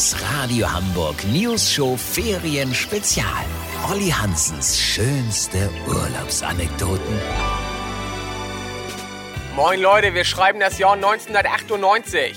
Das Radio Hamburg News Show Ferien Spezial. Olli Hansens schönste Urlaubsanekdoten. Moin Leute, wir schreiben das Jahr 1998.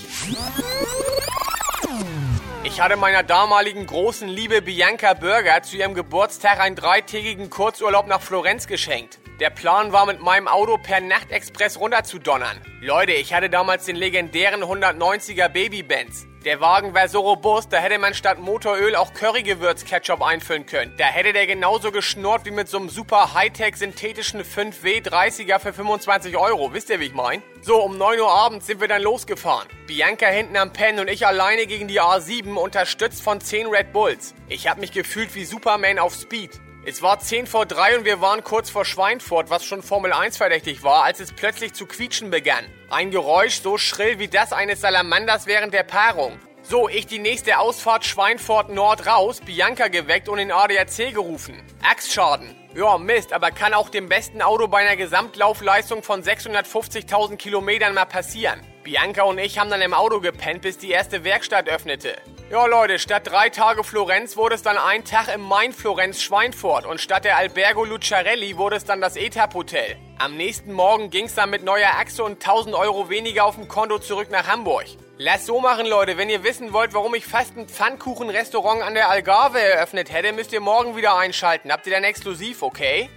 Ich hatte meiner damaligen großen Liebe Bianca Burger zu ihrem Geburtstag einen dreitägigen Kurzurlaub nach Florenz geschenkt. Der Plan war, mit meinem Auto per Nachtexpress runterzudonnern. Leute, ich hatte damals den legendären 190er Baby-Benz. Der Wagen war so robust, da hätte man statt Motoröl auch Currygewürz-Ketchup einfüllen können. Da hätte der genauso geschnurrt wie mit so einem super Hightech synthetischen 5W 30er für 25 Euro. Wisst ihr, wie ich mein? So, um 9 Uhr abends sind wir dann losgefahren. Bianca hinten am Pen und ich alleine gegen die A7, unterstützt von 10 Red Bulls. Ich hab mich gefühlt wie Superman auf Speed. Es war 10 vor 3 und wir waren kurz vor Schweinfurt, was schon Formel 1 verdächtig war, als es plötzlich zu quietschen begann. Ein Geräusch so schrill wie das eines Salamanders während der Paarung. So, ich die nächste Ausfahrt Schweinfurt Nord raus, Bianca geweckt und den ADAC gerufen. Achsschaden. Ja, Mist, aber kann auch dem besten Auto bei einer Gesamtlaufleistung von 650.000 Kilometern mal passieren. Bianca und ich haben dann im Auto gepennt, bis die erste Werkstatt öffnete. Ja, Leute, statt drei Tage Florenz wurde es dann ein Tag im Main Florenz Schweinfurt und statt der Albergo Luciarelli wurde es dann das Etap Hotel. Am nächsten Morgen ging es dann mit neuer Achse und 1000 Euro weniger auf dem Konto zurück nach Hamburg. Lasst so machen, Leute. Wenn ihr wissen wollt, warum ich fast ein Pfannkuchenrestaurant an der Algarve eröffnet hätte, müsst ihr morgen wieder einschalten. Habt ihr dann exklusiv, okay?